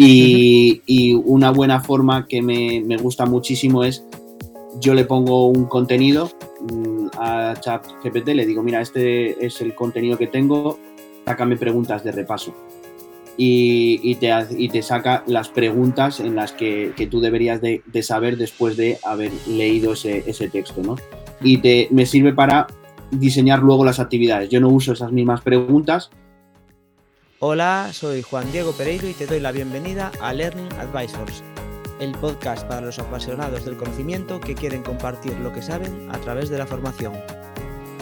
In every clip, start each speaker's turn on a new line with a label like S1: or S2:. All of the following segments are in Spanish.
S1: Y, una buena forma que me, me, gusta muchísimo es, yo le pongo un contenido mm, a ChatGPT, le digo, mira, este es el contenido que tengo, sácame preguntas de repaso. Y, y, te, y te, saca las preguntas en las que, que tú deberías de, de, saber después de haber leído ese, ese texto, ¿no? Y te, me sirve para diseñar luego las actividades. Yo no uso esas mismas preguntas.
S2: Hola, soy Juan Diego Pereiro y te doy la bienvenida a Learning Advisors, el podcast para los apasionados del conocimiento que quieren compartir lo que saben a través de la formación.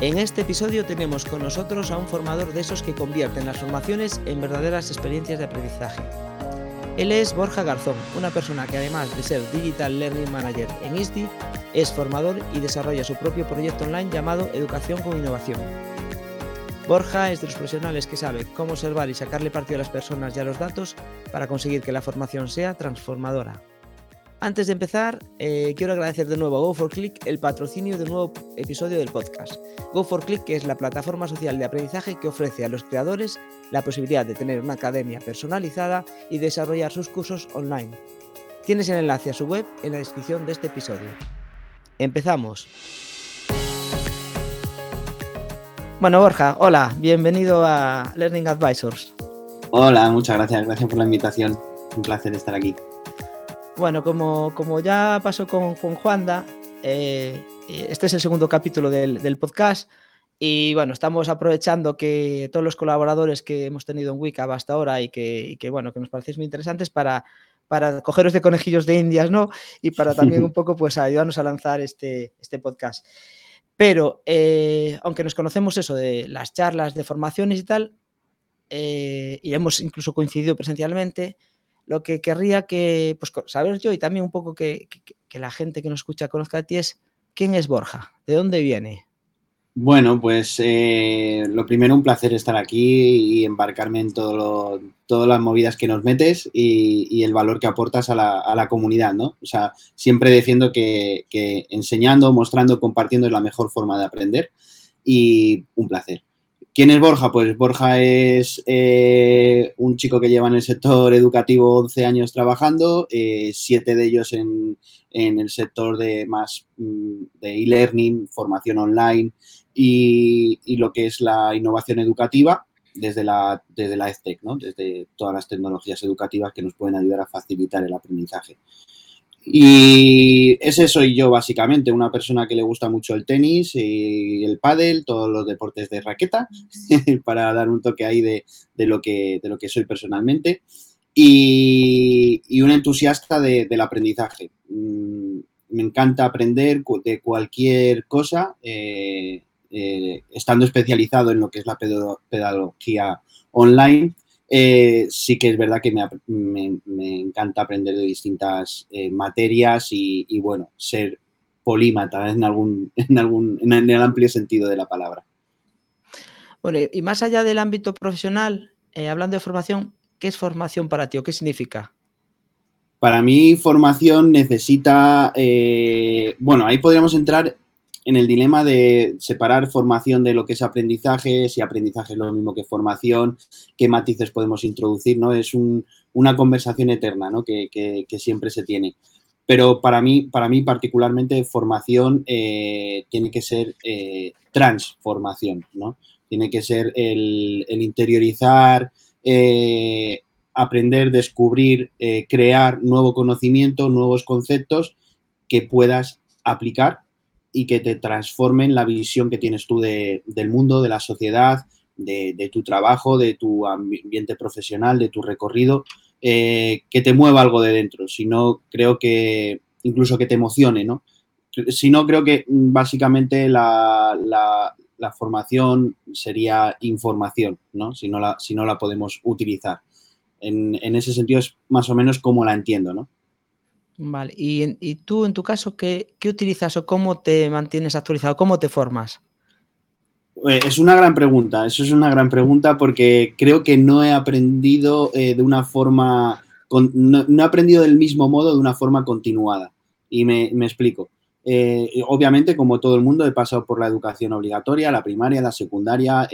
S2: En este episodio tenemos con nosotros a un formador de esos que convierten las formaciones en verdaderas experiencias de aprendizaje. Él es Borja Garzón, una persona que además de ser Digital Learning Manager en ISDI, es formador y desarrolla su propio proyecto online llamado Educación con Innovación. Borja es de los profesionales que sabe cómo observar y sacarle partido a las personas y a los datos para conseguir que la formación sea transformadora. Antes de empezar, eh, quiero agradecer de nuevo a Go4Click el patrocinio del nuevo episodio del podcast. Go4Click es la plataforma social de aprendizaje que ofrece a los creadores la posibilidad de tener una academia personalizada y desarrollar sus cursos online. Tienes el enlace a su web en la descripción de este episodio. Empezamos. Bueno, Borja, hola, bienvenido a Learning Advisors.
S1: Hola, muchas gracias, gracias por la invitación. Un placer estar aquí.
S2: Bueno, como, como ya pasó con, con Juanda, eh, este es el segundo capítulo del, del, podcast y bueno, estamos aprovechando que todos los colaboradores que hemos tenido en Wicca hasta ahora y que, y que bueno, que nos parecéis muy interesantes para para cogeros de conejillos de indias, ¿no? Y para también un poco, pues, ayudarnos a lanzar este, este podcast. Pero, eh, aunque nos conocemos eso de las charlas, de formaciones y tal, eh, y hemos incluso coincidido presencialmente, lo que querría que, pues, saber yo y también un poco que, que, que la gente que nos escucha conozca a ti es, ¿quién es Borja? ¿De dónde viene?
S1: Bueno, pues eh, lo primero, un placer estar aquí y embarcarme en todo lo, todas las movidas que nos metes y, el valor que aportas a la, a la, comunidad, ¿no? O sea, siempre defiendo que, que, enseñando, mostrando, compartiendo es la mejor forma de aprender y un placer. ¿Quién es Borja? Pues Borja es eh, un chico que lleva en el sector educativo 11 años trabajando, eh, siete de ellos en, en el sector de más mm, de e-learning, formación online, y, lo que es la innovación educativa desde la, desde la EdTech, ¿no? desde todas las tecnologías educativas que nos pueden ayudar a facilitar el aprendizaje. Y ese soy yo básicamente, una persona que le gusta mucho el tenis y el pádel, todos los deportes de raqueta, para dar un toque ahí de, de, lo, que, de lo que soy personalmente. Y, y un entusiasta de, del aprendizaje. Mm, me encanta aprender de cualquier cosa. Eh, eh, estando especializado en lo que es la pedagogía online, eh, sí que es verdad que me, me, me encanta aprender de distintas eh, materias y, y, bueno, ser polímata en algún, en algún, en el amplio sentido de la palabra.
S2: Bueno, y más allá del ámbito profesional, eh, hablando de formación, ¿qué es formación para ti o qué significa?
S1: Para mí, formación necesita, bueno, ahí podríamos entrar en el dilema de separar formación de lo que es aprendizaje, si aprendizaje es lo mismo que formación, qué matices podemos introducir, ¿no? Es un, una conversación eterna, ¿no? Que, siempre se tiene. Pero para mí, para mí particularmente, formación eh, tiene que ser eh, transformación, ¿no? Tiene que ser el, interiorizar, eh, aprender, descubrir, crear nuevo conocimiento, nuevos conceptos que puedas aplicar y que te transformen la visión que tienes tú de, del mundo, de la sociedad, de, tu trabajo, de tu ambiente profesional, de tu recorrido, eh, que te mueva algo de dentro. Si no, creo que incluso que te emocione, ¿no? Si no, creo que básicamente la, la, la formación sería información, ¿no? Si no la, si no la podemos utilizar. En, en, ese sentido es más o menos como la entiendo, ¿no?
S2: Vale, y, y tú en tu caso, ¿qué, ¿qué, utilizas o cómo te mantienes actualizado? ¿Cómo te formas?
S1: Eh, es una gran pregunta, eso es una gran pregunta porque creo que no he aprendido eh, de una forma, no, no, he aprendido del mismo modo de una forma continuada. Y me, me explico. Eh, obviamente, como todo el mundo, he pasado por la educación obligatoria, la primaria, la secundaria,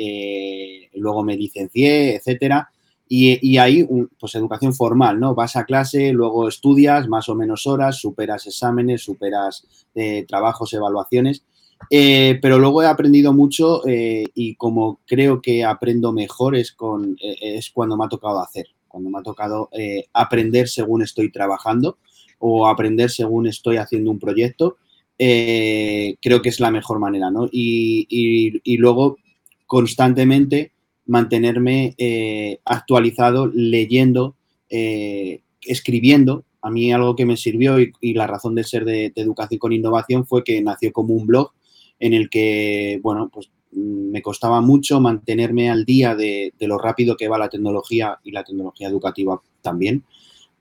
S1: luego me licencié, etcétera Y, ahí, pues educación formal, ¿no? Vas a clase, luego estudias más o menos horas, superas exámenes, superas eh, trabajos, evaluaciones. Eh, pero luego he aprendido mucho eh, y como creo que aprendo mejor es, con, es cuando me ha tocado hacer, cuando me ha tocado aprender según estoy trabajando o aprender según estoy haciendo un proyecto. creo que es la mejor manera, ¿no? Y, y luego constantemente mantenerme eh, actualizado, leyendo, eh, escribiendo. A mí algo que me sirvió y, la razón de ser de, educación con innovación fue que nació como un blog en el que, bueno, pues mm, me costaba mucho mantenerme al día de, lo rápido que va la tecnología y la tecnología educativa también.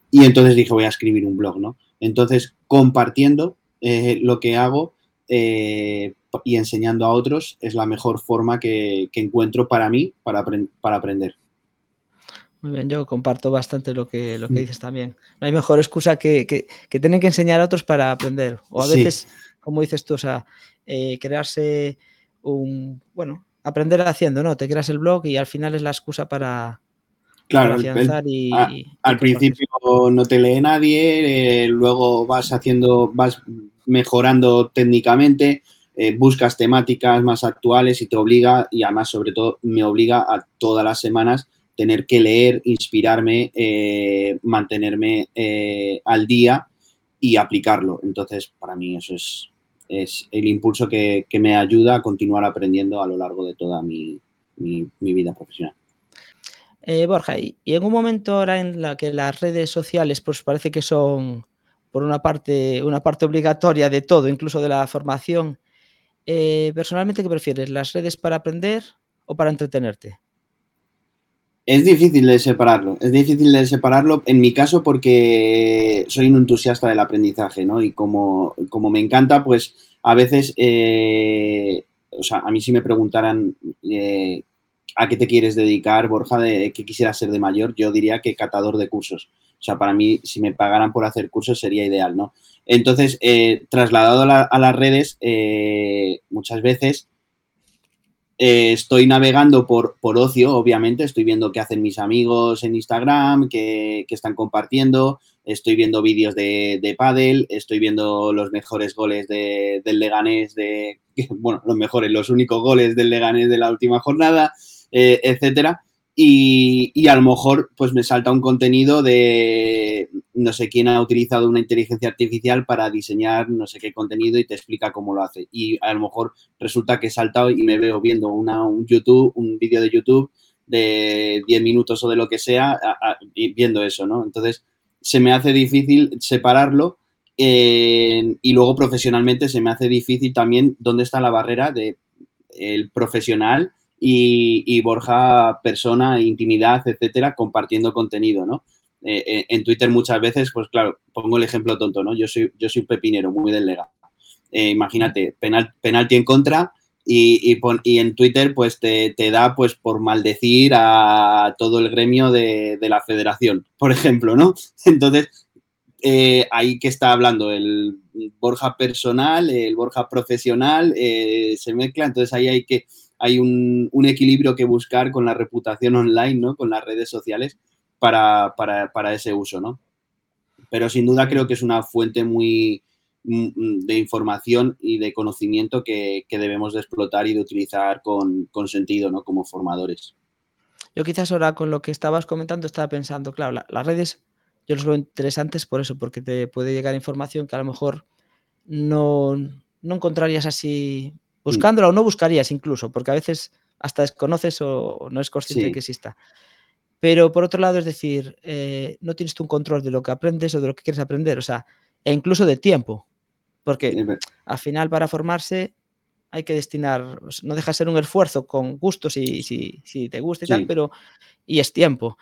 S1: Y entonces dije, voy a escribir un blog, ¿no? Entonces, compartiendo eh, lo que hago, y enseñando a otros es la mejor forma que, encuentro para mí para, para, aprender.
S2: Muy bien, yo comparto bastante lo que, lo que mm. dices también. No hay mejor excusa que, que, tener que enseñar a otros para aprender. O a veces, como dices tú, o sea, eh, crearse un, bueno, aprender haciendo, ¿no? Te creas el blog y al final es la excusa para,
S1: Claro, y, al principio no te lee nadie, eh, luego vas haciendo, vas mejorando técnicamente, eh, buscas temáticas más actuales y te obliga, y además sobre todo me obliga a todas las semanas tener que leer, inspirarme, eh, mantenerme eh, al día y aplicarlo. Entonces, para mí eso es, es el impulso que, me ayuda a continuar aprendiendo a lo largo de toda mi, vida profesional.
S2: Borja, y en un momento ahora en la que las redes sociales pues parece que son por una parte, una parte obligatoria de todo, incluso de la formación, eh, personalmente, ¿qué prefieres? ¿Las redes para aprender o para entretenerte?
S1: Es difícil de separarlo, es difícil de separarlo en mi caso porque soy un entusiasta del aprendizaje, ¿no? Y como, como me encanta, pues a veces, eh, o sea, a mí si me preguntaran eh, a qué te quieres dedicar, Borja, de qué quisieras ser de mayor, yo diría que catador de cursos. O sea, para mí, si me pagaran por hacer cursos sería ideal, ¿no? Entonces, eh, trasladado a, las redes, eh, muchas veces eh, estoy navegando por, por, ocio, obviamente, estoy viendo qué hacen mis amigos en Instagram, qué, están compartiendo, estoy viendo vídeos de, de pádel, estoy viendo los mejores goles del Leganés, de, bueno, los mejores, los únicos goles del Leganés de la última jornada, etcétera. Y, a lo mejor pues me salta un contenido de no sé quién ha utilizado una inteligencia artificial para diseñar no sé qué contenido y te explica cómo lo hace. Y a lo mejor resulta que he saltado y me veo viendo una, un YouTube, un vídeo de YouTube de 10 minutos o de lo que sea, viendo eso, ¿no? Entonces se me hace difícil separarlo eh, y luego profesionalmente se me hace difícil también dónde está la barrera de el profesional y, Borja persona, intimidad, etcétera, compartiendo contenido, ¿no? Eh, eh, en Twitter muchas veces, pues claro, pongo el ejemplo tonto, ¿no? Yo soy, yo soy pepinero, muy del Lega. Eh, imagínate, penal, penalti en contra y, y, en Twitter pues te, da pues por maldecir a todo el gremio de, la federación, por ejemplo, ¿no? Entonces, ahí que está hablando el Borja personal, el Borja profesional, se mezcla, entonces ahí hay que hay un, equilibrio que buscar con la reputación online, ¿no? Con las redes sociales para, ese uso, ¿no? Pero sin duda creo que es una fuente muy mm, mm, de información y de conocimiento que, debemos de explotar y de utilizar con, sentido, ¿no? Como formadores.
S2: Yo quizás ahora con lo que estabas comentando estaba pensando, claro, las redes yo los veo interesantes por eso, porque te puede llegar información que a lo mejor no, no encontrarías así. Buscándola o no buscarías incluso, porque a veces hasta desconoces o no es consciente de que exista. Pero por otro lado, es decir, eh, no tienes tú un control de lo que aprendes o de lo que quieres aprender, o sea, e incluso de tiempo, porque al final para formarse hay que destinar, no deja de ser un esfuerzo con gustos si, si, si te gusta y tal, pero y es tiempo.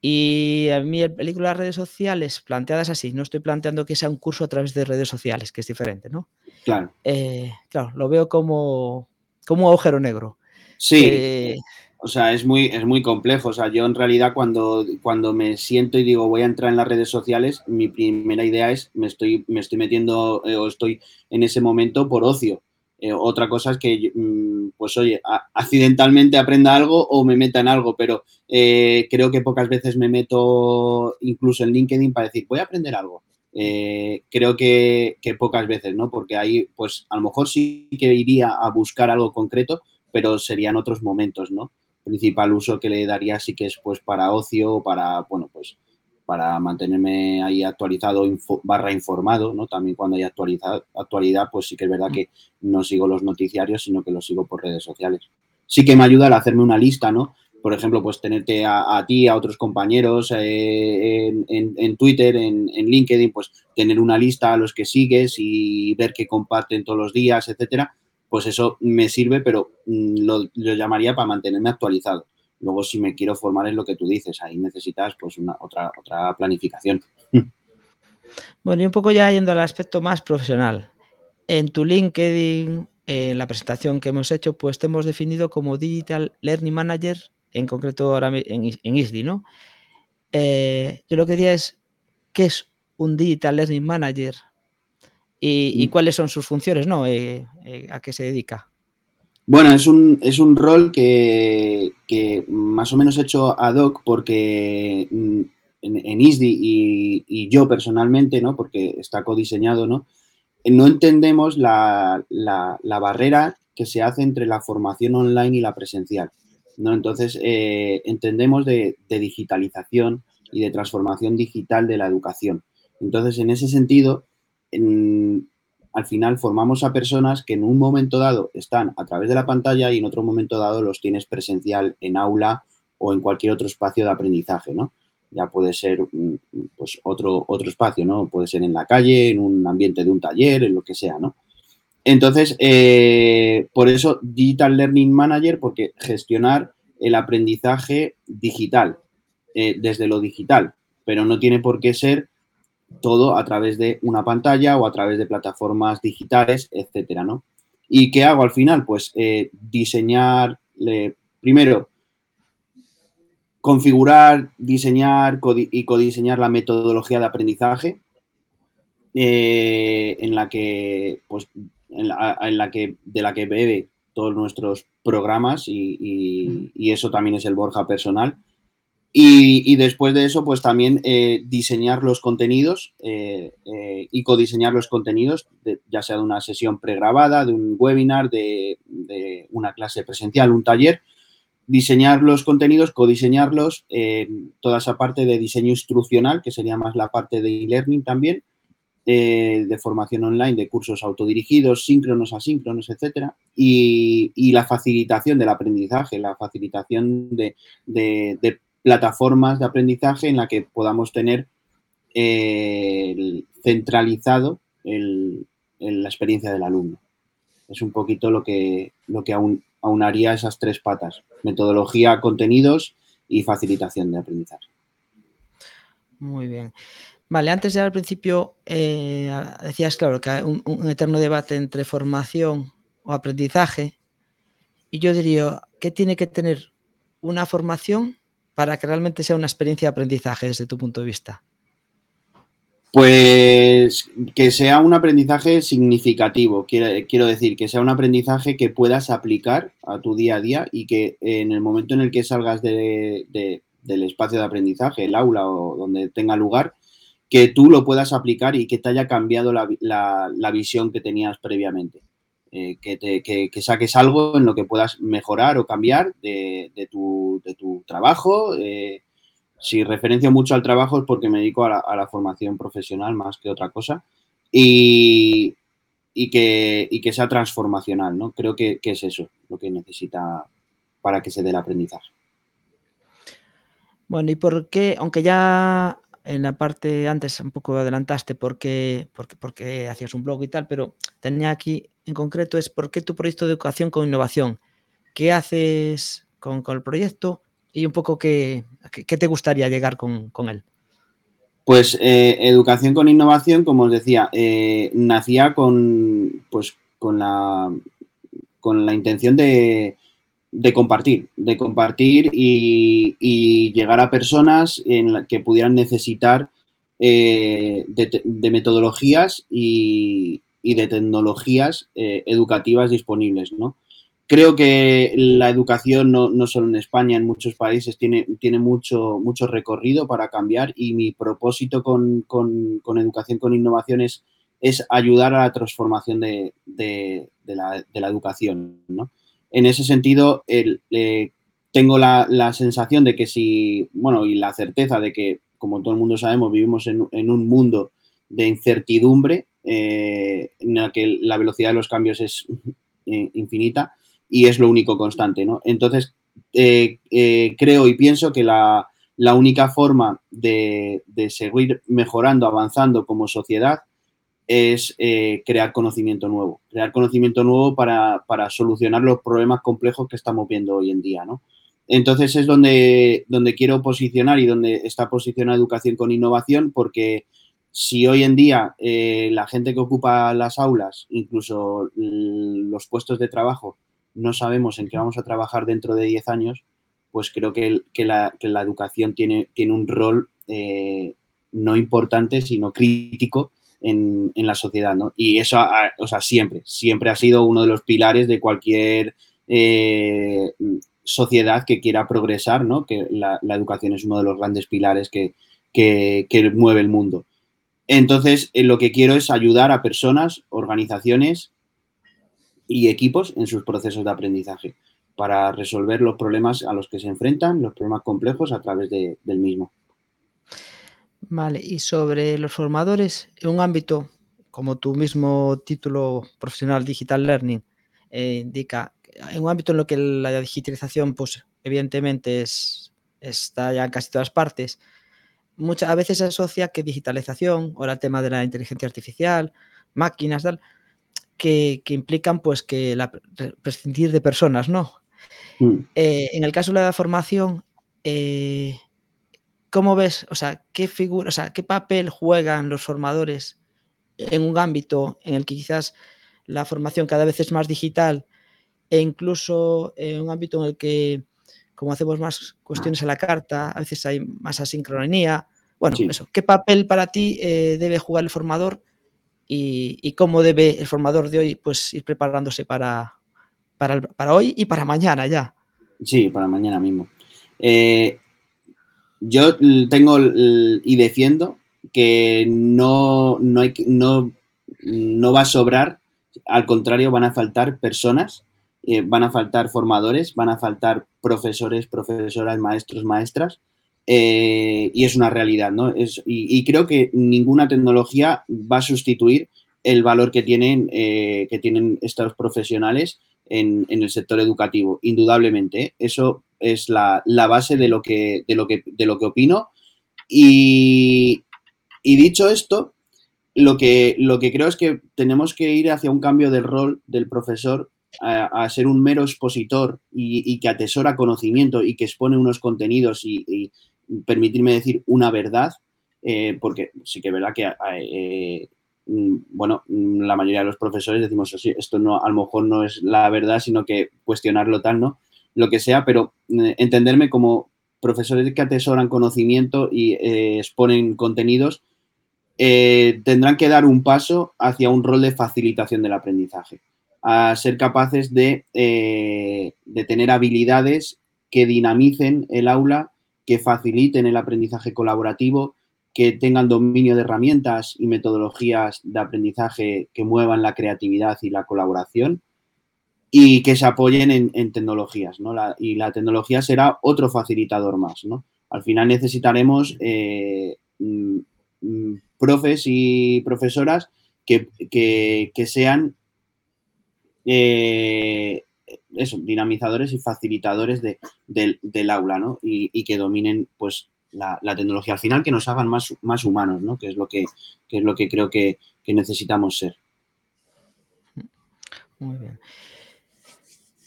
S2: Y a mí el película de redes sociales planteadas así, no estoy planteando que sea un curso a través de redes sociales, que es diferente, ¿no?
S1: Claro.
S2: Eh, claro, lo veo como, como un agujero negro.
S1: Sí. Eh, o sea, es muy, es muy complejo. O sea, yo en realidad cuando, cuando me siento y digo voy a entrar en las redes sociales, mi primera idea es me estoy, me estoy metiendo eh, o estoy en ese momento por ocio. Eh, otra cosa es que, mm, pues oye, accidentalmente aprenda algo o me meta en algo, pero eh, creo que pocas veces me meto incluso en LinkedIn para decir, voy a aprender algo. Eh, creo que, pocas veces, ¿no? Porque ahí, pues a lo mejor sí que iría a buscar algo concreto, pero serían otros momentos, ¿no? Principal uso que le daría sí que es pues para ocio, para, bueno, pues para mantenerme ahí actualizado barra informado, ¿no? También cuando hay actualidad, pues sí que es verdad que no sigo los noticiarios, sino que los sigo por redes sociales. Sí que me ayuda a hacerme una lista, ¿no? Por ejemplo, pues tenerte a, ti, a otros compañeros eh, en, Twitter, en, LinkedIn, pues tener una lista a los que sigues y ver qué comparten todos los días, etcétera, pues eso me sirve, pero mm, lo llamaría para mantenerme actualizado. Luego, si me quiero formar es lo que tú dices, ahí necesitas pues una otra, otra planificación.
S2: Bueno, y un poco ya yendo al aspecto más profesional. En tu LinkedIn, en la presentación que hemos hecho, pues te hemos definido como Digital Learning Manager, en concreto ahora en, en ISDI, ¿no? Eh, yo lo que diría es, ¿qué es un Digital Learning Manager? Y, mm. cuáles son sus funciones, ¿no? Eh, eh, ¿A qué se dedica?
S1: Bueno, es un, es un rol que, más o menos he hecho ad hoc porque mm, en, ISDI y, yo personalmente, ¿no? Porque está codiseñado, ¿no? No entendemos la, barrera que se hace entre la formación online y la presencial, ¿no? Entonces, eh, entendemos de, digitalización y de transformación digital de la educación. Entonces, en ese sentido, en, al final formamos a personas que en un momento dado están a través de la pantalla y en otro momento dado los tienes presencial en aula o en cualquier otro espacio de aprendizaje, ¿no? Ya puede ser mm, pues, otro, otro espacio, ¿no? Puede ser en la calle, en un ambiente de un taller, en lo que sea, ¿no? Entonces, eh, por eso Digital Learning Manager, porque gestionar el aprendizaje digital, eh, desde lo digital, pero no tiene por qué ser todo a través de una pantalla o a través de plataformas digitales, etcétera, ¿no? ¿Y qué hago al final? Pues eh, diseñar, primero, configurar, diseñar y codiseñar la metodología de aprendizaje eh, en la que, pues, en la, que, de la que bebe todos nuestros programas y, y eso también es el Borja personal. Y, después de eso, pues también eh, diseñar los contenidos eh, eh, y codiseñar los contenidos, ya sea de una sesión pregrabada, de un webinar, de, una clase presencial, un taller, diseñar los contenidos, codiseñarlos, toda esa parte de diseño instruccional, que sería más la parte de e-learning también, de formación online, de cursos autodirigidos, síncronos, asíncronos, etcétera, y, la facilitación del aprendizaje, la facilitación de, de plataformas de aprendizaje en la que podamos tener eh, centralizado la experiencia del alumno. Es un poquito lo que, lo que aunaría esas tres patas, metodología, contenidos y facilitación de aprendizaje.
S2: Muy bien. Vale, antes ya al principio eh, decías, claro, que hay un, eterno debate entre formación o aprendizaje. Y yo diría, ¿qué tiene que tener una formación para que realmente sea una experiencia de aprendizaje desde tu punto de vista?
S1: Pues que sea un aprendizaje significativo, quiero, decir, que sea un aprendizaje que puedas aplicar a tu día a día y que en el momento en el que salgas del espacio de aprendizaje, el aula o donde tenga lugar, que tú lo puedas aplicar y que te haya cambiado la visión que tenías previamente. Eh, que, saques algo en lo que puedas mejorar o cambiar de, tu, trabajo. Eh, si referencio mucho al trabajo es porque me dedico a la, formación profesional más que otra cosa y, que, que, sea transformacional, ¿no? Creo que es eso lo que necesita para que se dé el aprendizaje.
S2: Bueno, ¿y por qué, aunque ya en la parte antes un poco adelantaste porque, porque, hacías un blog y tal, pero tenía aquí en concreto es por qué tu proyecto de educación con innovación. ¿Qué haces con, el proyecto y un poco qué, qué te gustaría llegar con, él?
S1: Pues eh, educación con innovación, como os decía, eh, nacía con, pues, con, la, con la intención de, de compartir, de compartir y, llegar a personas en que pudieran necesitar eh, de, metodologías y, de tecnologías educativas disponibles, ¿no? Creo que la educación, no, no, solo en España, en muchos países, tiene, tiene mucho, mucho recorrido para cambiar y mi propósito con, con, con educación con innovación es, ayudar a la transformación de, de, la, la, educación. ¿no? En ese sentido, eh, tengo la, la, sensación de que si, bueno, y la certeza de que, como todo el mundo sabemos, vivimos en, un mundo de incertidumbre eh, en el que la velocidad de los cambios es eh, infinita y es lo único constante, ¿no? Entonces, eh, creo y pienso que la, la única forma de, seguir mejorando, avanzando como sociedad es eh, crear conocimiento nuevo, crear conocimiento nuevo para, para, solucionar los problemas complejos que estamos viendo hoy en día, ¿no? Entonces es donde, donde quiero posicionar y donde está posicionada educación con innovación, porque si hoy en día eh, la gente que ocupa las aulas, incluso los puestos de trabajo, no sabemos en qué vamos a trabajar dentro de 10 años, pues creo que, que, la, que la, educación tiene, tiene un rol eh, no importante, sino crítico en, la sociedad, ¿no? Y eso, o sea, siempre, siempre ha sido uno de los pilares de cualquier eh, sociedad que quiera progresar, ¿no? Que la, educación es uno de los grandes pilares que, que, mueve el mundo. Entonces, eh, lo que quiero es ayudar a personas, organizaciones y equipos en sus procesos de aprendizaje para resolver los problemas a los que se enfrentan, los problemas complejos a través de, del mismo.
S2: Vale, y sobre los formadores, en un ámbito como tu mismo título profesional Digital Learning eh, indica, en un ámbito en lo que la digitalización, pues evidentemente es, está ya en casi todas partes, muchas a veces se asocia que digitalización, ahora el tema de la inteligencia artificial, máquinas, tal, que, que, implican pues que la, prescindir de personas, ¿no? Mm. Eh, en el caso de la formación, eh, ¿cómo ves? O sea, ¿qué figura, o sea, qué papel juegan los formadores en un ámbito en el que quizás la formación cada vez es más digital e incluso en un ámbito en el que, como hacemos más cuestiones a la carta, a veces hay más asincronía. Bueno, sí. eso, ¿qué papel para ti eh, debe jugar el formador y, y, cómo debe el formador de hoy pues, ir preparándose para, para, el, para hoy y para mañana ya.
S1: Sí, para mañana mismo. Eh, yo tengo y defiendo que no, no, hay, no, no va a sobrar, al contrario, van a faltar personas, eh, van a faltar formadores, van a faltar profesores, profesoras, maestros, maestras, eh, y es una realidad, ¿no? Es, y, creo que ninguna tecnología va a sustituir el valor que tienen, eh, que tienen estos profesionales en, en, el sector educativo, indudablemente. ¿eh? Eso es la, la, base de lo que, de lo que, de lo que opino. Y, dicho esto, lo que, lo que creo es que tenemos que ir hacia un cambio del rol del profesor a, a ser un mero expositor y, y, que atesora conocimiento y que expone unos contenidos y, permitirme decir una verdad, eh, porque sí que es verdad que eh, mm, bueno, la mayoría de los profesores decimos, esto no, a lo mejor no es la verdad, sino que cuestionarlo tal, ¿no? Lo que sea, pero eh, entenderme como profesores que atesoran conocimiento y eh, exponen contenidos, eh, tendrán que dar un paso hacia un rol de facilitación del aprendizaje, a ser capaces de, de tener habilidades que dinamicen el aula que faciliten el aprendizaje colaborativo, que tengan dominio de herramientas y metodologías de aprendizaje que muevan la creatividad y la colaboración y que se apoyen en, tecnologías, ¿no? Y la tecnología será otro facilitador más. Al final necesitaremos eh, mm, profes y profesoras que, sean eh, dinamizadores y facilitadores de, de, del aula. Y, que dominen, pues, la, tecnología al final, que nos hagan más, humanos, ¿no? Que es lo que, que, es lo que creo que, que necesitamos ser.
S2: Muy bien.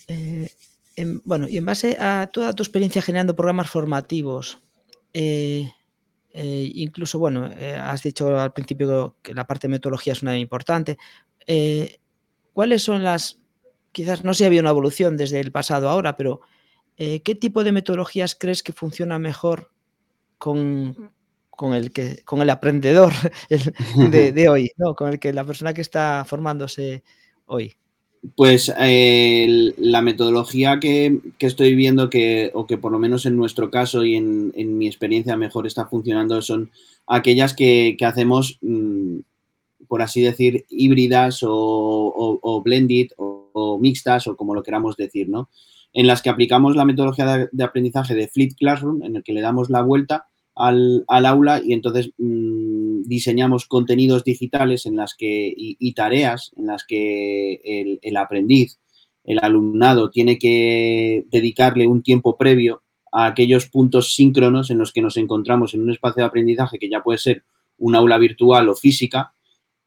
S2: Eh, en, bueno, y en base a toda tu experiencia generando programas formativos, eh, eh, incluso, bueno, has dicho al principio que la parte de metodología es una importante. ¿Cuáles son las quizás no sé si había una evolución desde el pasado ahora, pero ¿qué tipo de metodologías crees que funciona mejor con, el que con el aprendedor de, hoy, ¿no? Con el que la persona que está formándose hoy.
S1: Pues eh, la metodología que, estoy viendo que, o que por lo menos en nuestro caso y en, mi experiencia mejor está funcionando, son aquellas que, hacemos, mm, por así decir, híbridas o, blended o, mixtas o como lo queramos decir, ¿no? En las que aplicamos la metodología de, aprendizaje de Fleet Classroom, en el que le damos la vuelta al, aula y entonces mm, diseñamos contenidos digitales en las que, y, tareas en las que el, aprendiz, el alumnado, tiene que dedicarle un tiempo previo a aquellos puntos síncronos en los que nos encontramos en un espacio de aprendizaje que ya puede ser un aula virtual o física,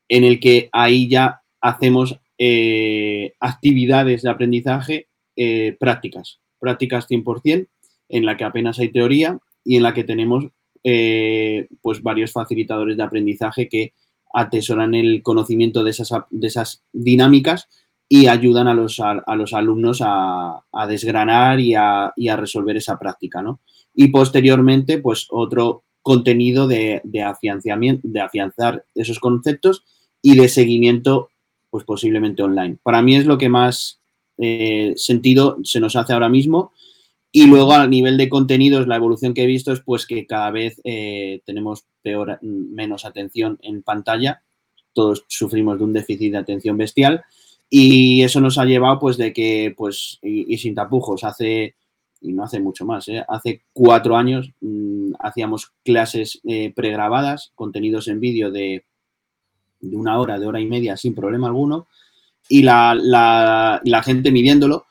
S1: en el que ahí ya hacemos eh, actividades de aprendizaje eh, prácticas, prácticas 100%, en la que apenas hay teoría y en la que tenemos eh, pues varios facilitadores de aprendizaje que atesoran el conocimiento de esas, de esas dinámicas y ayudan a los, a, los alumnos a, desgranar y a, resolver esa práctica, ¿no? Y posteriormente, pues otro contenido de, afianzamiento, de afianzar esos conceptos y de seguimiento, pues posiblemente online. Para mí es lo que más eh, sentido se nos hace ahora mismo y luego a nivel de contenidos, la evolución que he visto es pues que cada vez eh, tenemos peor, menos atención en pantalla. Todos sufrimos de un déficit de atención bestial y eso nos ha llevado pues de que, pues, y, sin tapujos, hace, y no hace mucho más, ¿eh? hace cuatro años mm, hacíamos clases eh, pregrabadas, contenidos en vídeo de, de, una hora, de hora y media sin problema alguno y la, la, la gente midiéndolo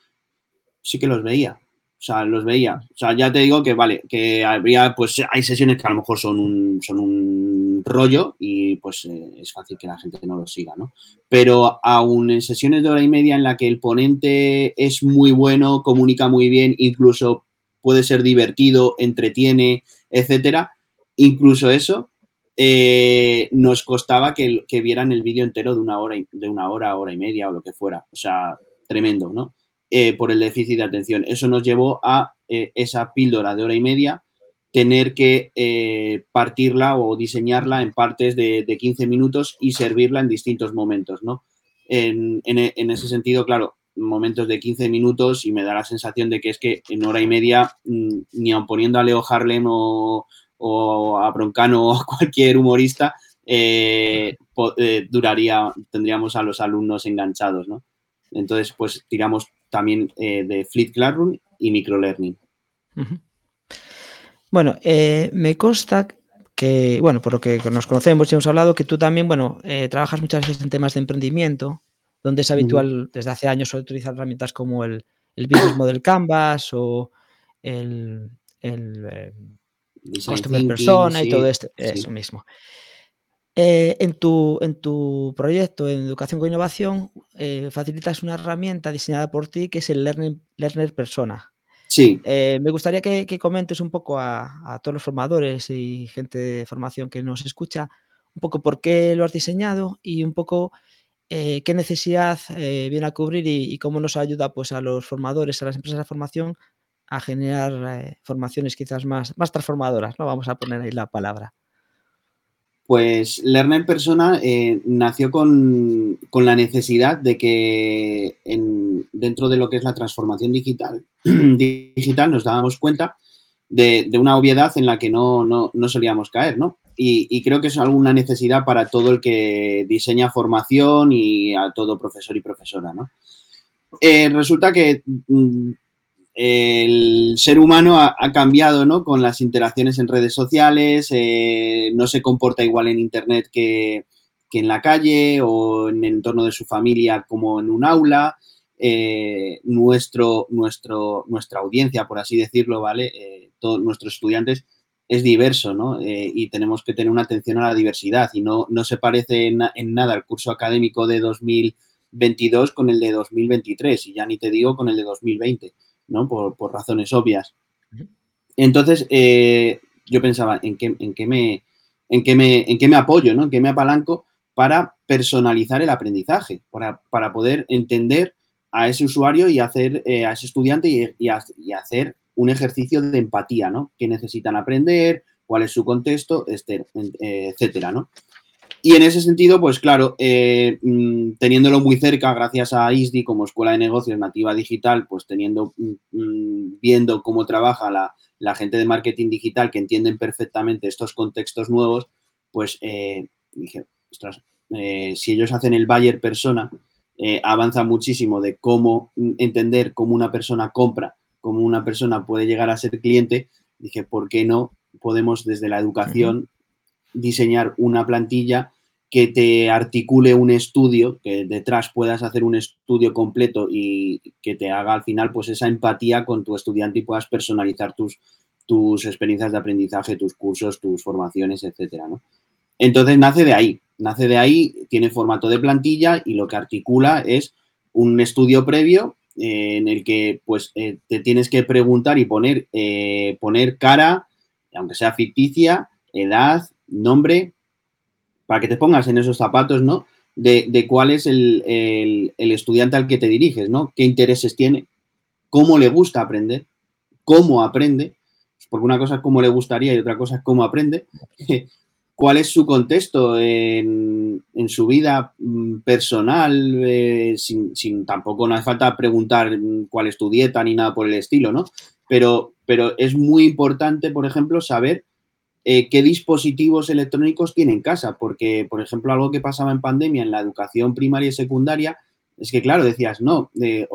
S1: sí que los veía o sea, los veía. O sea, ya te digo que vale, que habría, pues hay sesiones que a lo mejor son un, son un rollo y pues eh, es fácil que la gente no lo siga, ¿no? Pero aún en sesiones de hora y media en la que el ponente es muy bueno, comunica muy bien, incluso puede ser divertido, entretiene, etcétera, incluso eso eh, nos costaba que, que vieran el vídeo entero de una hora, de una hora, hora y media o lo que fuera. O sea, tremendo, ¿no? Eh, por el déficit de atención. Eso nos llevó a eh, esa píldora de hora y media, tener que eh, partirla o diseñarla en partes de, 15 minutos y servirla en distintos momentos, ¿no? En, ese sentido, claro, momentos de 15 minutos y me da la sensación de que es que en hora y media, mm, ni aun poniendo a Leo Harlem o, a Broncano o a cualquier humorista, duraría, tendríamos a los alumnos enganchados, ¿no? Entonces, pues tiramos también eh, de Fleet Classroom y Microlearning.
S2: Bueno, eh, me consta que, bueno, por lo que nos conocemos y hemos hablado, que tú también, bueno, eh, trabajas muchas veces en temas de emprendimiento, donde es habitual desde hace años utilizar herramientas como el, el Business Model Canvas o el, el Customer Persona y todo esto, eso mismo. Eh, en, tu, en tu proyecto en Educación con Innovación eh, facilitas una herramienta diseñada por ti que es el Learner Persona.
S1: Sí.
S2: Eh, me gustaría que, comentes un poco a, todos los formadores y gente de formación que nos escucha, un poco por qué lo has diseñado y un poco qué necesidad viene a cubrir y, cómo nos ayuda pues, a los formadores, a las empresas de formación a generar formaciones quizás más, más transformadoras, ¿no? Vamos a poner ahí la palabra.
S1: Pues Learner Persona eh, nació con, la necesidad de que dentro de lo que es la transformación digital, digital nos dábamos cuenta de, una obviedad en la que no, solíamos caer, ¿no? Y, creo que es alguna necesidad para todo el que diseña formación y a todo profesor y profesora, ¿no? Eh, resulta que mm, el ser humano ha, cambiado ¿no? con las interacciones en redes sociales, eh, no se comporta igual en Internet que, en la calle o en el entorno de su familia como en un aula. Eh, nuestro, nuestro, nuestra audiencia, por así decirlo, ¿vale? Eh, todos nuestros estudiantes es diverso, ¿no? y tenemos que tener una atención a la diversidad y no, no se parece en, en nada el curso académico de 2022 con el de 2023 y ya ni te digo con el de 2020. ¿No? Por, razones obvias. Entonces, eh, yo pensaba, ¿en qué, en, qué me, en, qué me, ¿en qué me apoyo, ¿no? ¿En qué me apalanco para personalizar el aprendizaje? Para, para poder entender a ese usuario y hacer, eh, a ese estudiante y, hacer un ejercicio de empatía, ¿no? ¿Qué necesitan aprender? cuál es su contexto, este, etcétera, ¿no? Y en ese sentido, pues claro, eh, mm, teniéndolo muy cerca, gracias a ISDI como Escuela de Negocios Nativa Digital, pues teniendo, mm, mm, viendo cómo trabaja la, gente de marketing digital que entienden perfectamente estos contextos nuevos, pues eh, dije, ostras, eh, si ellos hacen el buyer persona, avanza muchísimo de cómo entender cómo una persona compra, cómo una persona puede llegar a ser cliente. Dije, ¿por qué no podemos desde la educación diseñar una plantilla que te articule un estudio, que detrás puedas hacer un estudio completo y que te haga al final pues esa empatía con tu estudiante y puedas personalizar tus, tus experiencias de aprendizaje, tus cursos, tus formaciones, etcétera, Entonces nace de ahí, nace de ahí, tiene formato de plantilla y lo que articula es un estudio previo eh, en el que pues eh, te tienes que preguntar y poner, eh, poner cara, aunque sea ficticia, edad, nombre, para que te pongas en esos zapatos, ¿no? De, cuál es el, estudiante al que te diriges, ¿no? ¿Qué intereses tiene? ¿Cómo le gusta aprender? ¿Cómo aprende? Porque una cosa es cómo le gustaría y otra cosa es cómo aprende. ¿Cuál es su contexto en, su vida mm, personal? Eh, sin, sin, tampoco no hace falta preguntar cuál es tu dieta ni nada por el estilo, ¿no? Pero, pero es muy importante, por ejemplo, saber eh, qué dispositivos electrónicos tiene en casa, porque, por ejemplo, algo que pasaba en pandemia en la educación primaria y secundaria es que, claro, decías, no, eh,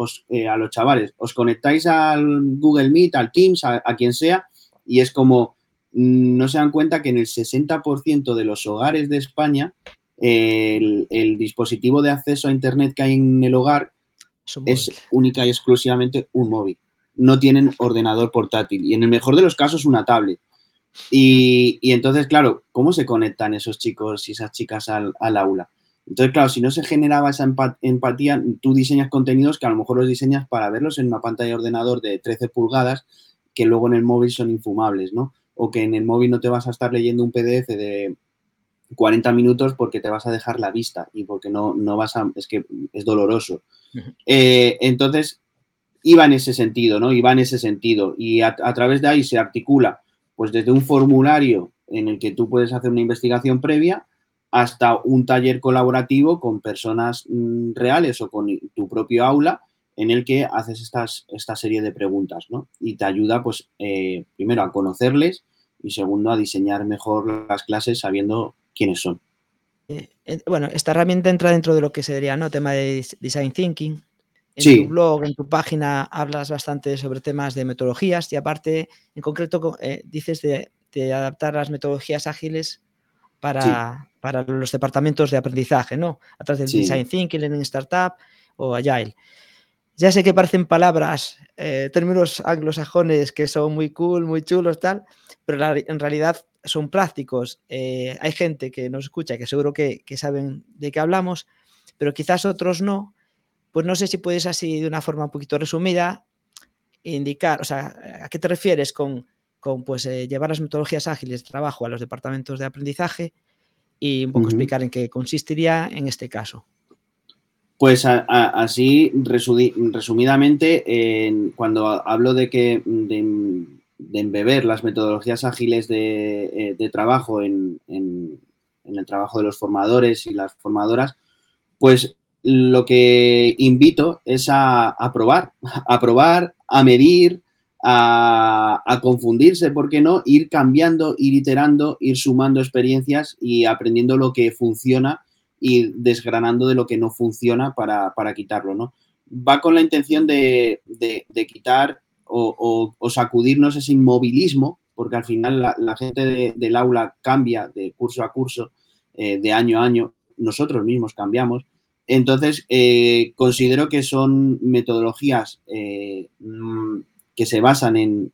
S1: a los chavales, os conectáis al Google Meet, al Teams, a, quien sea, y es como, mm, no se dan cuenta que en el 60% de los hogares de España, el, dispositivo de acceso a Internet que hay en el hogar es única y exclusivamente un móvil. No tienen ordenador portátil y en el mejor de los casos una tablet. Y, entonces, claro, ¿cómo se conectan esos chicos y esas chicas al, aula? Entonces, claro, si no se generaba esa empatía, tú diseñas contenidos que a lo mejor los diseñas para verlos en una pantalla de ordenador de 13 pulgadas, que luego en el móvil son infumables, ¿no? O que en el móvil no te vas a estar leyendo un PDF de 40 minutos porque te vas a dejar la vista y porque no, no vas a, es que es doloroso. Eh, entonces, iba en ese sentido, ¿no? Iba en ese sentido. Y a través de ahí se articula pues desde un formulario en el que tú puedes hacer una investigación previa hasta un taller colaborativo con personas mm, reales o con tu propio aula en el que haces estas, esta serie de preguntas, ¿no? Y te ayuda, pues, eh, primero a conocerles y segundo a diseñar mejor las clases sabiendo quiénes son.
S2: Eh, eh, bueno, esta herramienta entra dentro de lo que sería, ¿no? Tema de design thinking. En tu blog, en tu página, hablas bastante sobre temas de metodologías y aparte, en concreto, eh, dices de, adaptar las metodologías ágiles para, los departamentos de aprendizaje, ¿no? A través del Design Thinking, Learning Startup o Agile. Ya sé que parecen palabras, eh, términos anglosajones que son muy cool, muy chulos, tal, pero en realidad son prácticos. Eh, hay gente que nos escucha que seguro que, que saben de qué hablamos, pero quizás otros no pues no sé si puedes así de una forma un poquito resumida indicar, o sea, ¿a qué te refieres con, pues, eh, llevar las metodologías ágiles de trabajo a los departamentos de aprendizaje y un poco explicar en qué consistiría en este caso?
S1: Pues así, resumidamente, cuando hablo de que de, embeber las metodologías ágiles de, eh, trabajo en, en, el trabajo de los formadores y las formadoras, pues lo que invito es a, probar, a probar, a medir, a, confundirse, ¿por qué no? Ir cambiando, ir iterando, ir sumando experiencias y aprendiendo lo que funciona y desgranando de lo que no funciona para, quitarlo, ¿no? Va con la intención de, quitar o, sacudirnos ese inmovilismo, porque al final la, gente del aula cambia de curso a curso, eh, de año a año, nosotros mismos cambiamos, entonces, eh, considero que son metodologías eh, mm, que se basan en,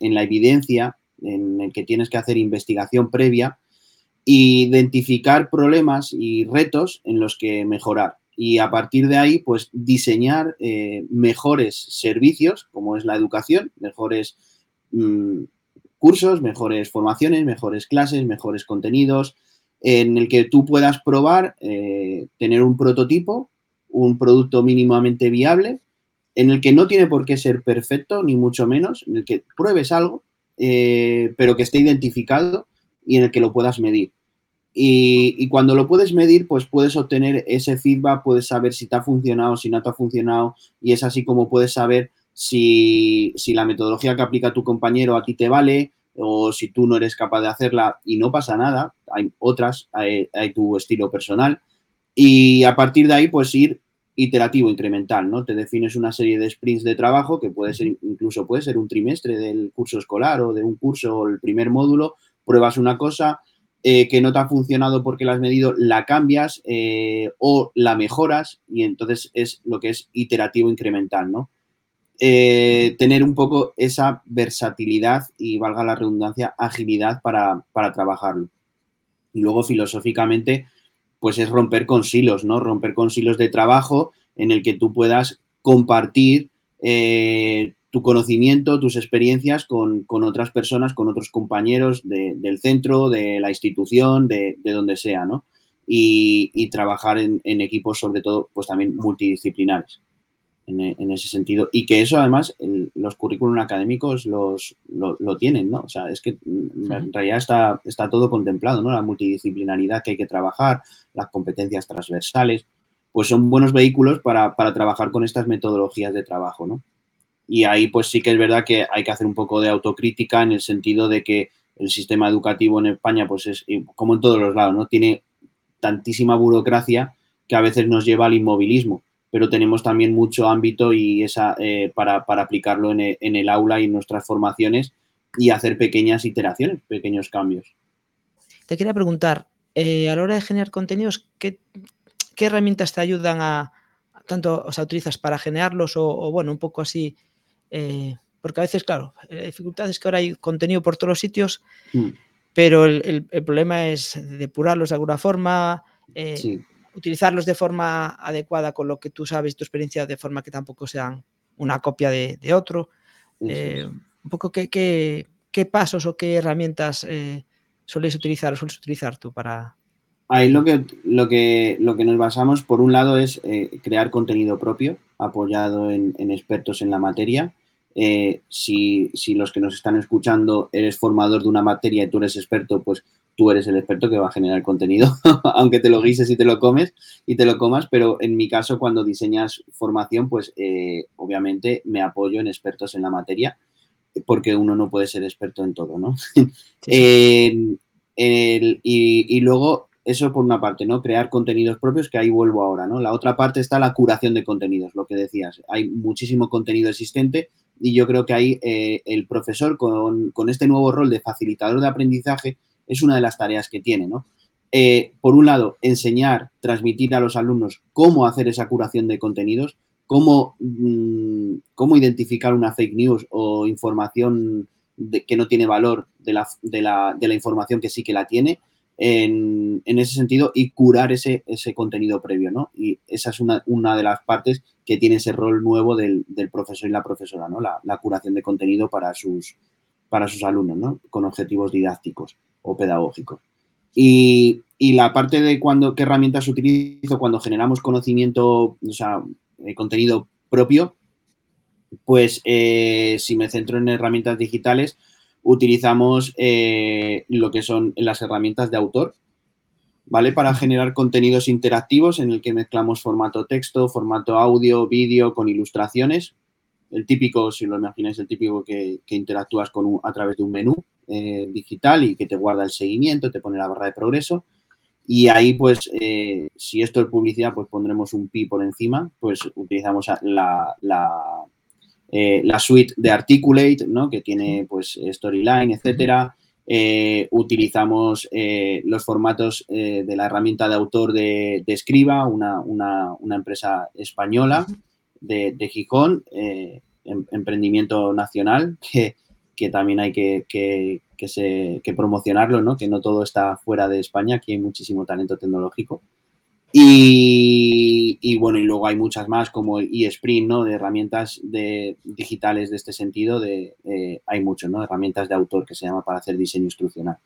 S1: la evidencia, en el que tienes que hacer investigación previa e identificar problemas y retos en los que mejorar. Y a partir de ahí, pues diseñar eh, mejores servicios, como es la educación, mejores mm, cursos, mejores formaciones, mejores clases, mejores contenidos, en el que tú puedas probar, eh, tener un prototipo, un producto mínimamente viable, en el que no tiene por qué ser perfecto, ni mucho menos, en el que pruebes algo pero que esté identificado y en el que lo puedas medir. Y, cuando lo puedes medir, pues puedes obtener ese feedback, puedes saber si te ha funcionado, si no te ha funcionado, y es así como puedes saber si, la metodología que aplica tu compañero a ti te vale o si tú no eres capaz de hacerla y no pasa nada, hay otras, hay, tu estilo personal. Y a partir de ahí, pues ir iterativo, incremental, ¿no? Te defines una serie de sprints de trabajo que puede ser, incluso puede ser un trimestre del curso escolar o de un curso o el primer módulo, pruebas una cosa, eh, que no te ha funcionado porque la has medido, la cambias eh, o la mejoras y entonces es lo que es iterativo incremental, ¿no? Eh, tener un poco esa versatilidad y, valga la redundancia, agilidad para, trabajarlo. Y luego, filosóficamente, pues es romper con silos, ¿no? Romper con silos de trabajo en el que tú puedas compartir tu conocimiento, tus experiencias con, otras personas, con otros compañeros del centro, de la institución, de, donde sea, ¿no? Y, trabajar en, equipos, sobre todo, pues también multidisciplinares en, ese sentido. Y que eso, además, los currículum académicos los, lo, tienen, ¿no? O sea, es que en realidad está, está todo contemplado, ¿no? La multidisciplinaridad que hay que trabajar, las competencias transversales, pues son buenos vehículos para, para trabajar con estas metodologías de trabajo, ¿no? Y ahí pues sí que es verdad que hay que hacer un poco de autocrítica en el sentido de que el sistema educativo en España pues es como en todos los lados, ¿no? Tiene tantísima burocracia que a veces nos lleva al inmovilismo, pero tenemos también mucho ámbito y esa, eh, para, aplicarlo en el, aula y en nuestras formaciones y hacer pequeñas iteraciones, pequeños cambios.
S2: Te quería preguntar, eh, a la hora de generar contenidos, ¿qué, herramientas te ayudan a, tanto, o sea, utilizas para generarlos o bueno, un poco así eh, porque a veces, claro, la dificultad es que ahora hay contenido por todos los sitios, mm. pero el, problema es depurarlos de alguna forma, eh, utilizarlos de forma adecuada con lo que tú sabes, tu experiencia, de forma que tampoco sean una copia de, otro. Eh, un poco qué, qué, pasos o qué herramientas sueles utilizar o sueles utilizar tú para...
S1: Ahí lo que, lo que, lo que nos basamos, por un lado, es crear contenido propio, apoyado en, expertos en la materia. Eh, si, los que nos están escuchando eres formador de una materia y tú eres experto, pues tú eres el experto que va a generar contenido, aunque te lo guises y te lo comes y te lo comas, pero en mi caso cuando diseñas formación, pues eh, obviamente me apoyo en expertos en la materia, porque uno no puede ser experto en todo, ¿no? y, y, luego eso por una parte, ¿no? Crear contenidos propios, que ahí vuelvo ahora, ¿no? La otra parte está la curación de contenidos, lo que decías. Hay muchísimo contenido existente y yo creo que ahí eh, el profesor con, este nuevo rol de facilitador de aprendizaje es una de las tareas que tiene, ¿no? Eh, por un lado, enseñar, transmitir a los alumnos cómo hacer esa curación de contenidos, cómo, mm, cómo identificar una fake news o información que no tiene valor de la, de la información que sí que la tiene en, ese sentido y curar ese, ese contenido previo, ¿no? Y esa es una, una, de las partes que tiene ese rol nuevo del, profesor y la profesora, ¿no? La, curación de contenido para sus, para sus alumnos, ¿no? Con objetivos didácticos o pedagógicos. Y, la parte de cuando, qué herramientas utilizo cuando generamos conocimiento, o sea, eh, contenido propio, pues eh, si me centro en herramientas digitales, utilizamos eh, lo que son las herramientas de autor, ¿vale? Para generar contenidos interactivos en el que mezclamos formato texto, formato audio, vídeo con ilustraciones. El típico, si lo imagináis, el típico que, interactúas con a través de un menú eh, digital y que te guarda el seguimiento, te pone la barra de progreso. Y ahí, pues, eh, si esto es publicidad, pues pondremos un pi por encima, pues utilizamos la, eh, la suite de Articulate, ¿no? que tiene pues Storyline, etcétera. Eh, utilizamos eh, los formatos de la herramienta de autor de, Escriba, una, empresa española de, Gijón, em, emprendimiento nacional, que, también hay que, que, promocionarlo, ¿no? que no todo está fuera de España, aquí hay muchísimo talento tecnológico. Y, bueno, y luego hay muchas más como eSprint, ¿no? De herramientas de, digitales de este sentido, de, eh, hay muchos, ¿no? Herramientas de autor que se llama para hacer diseño instruccional.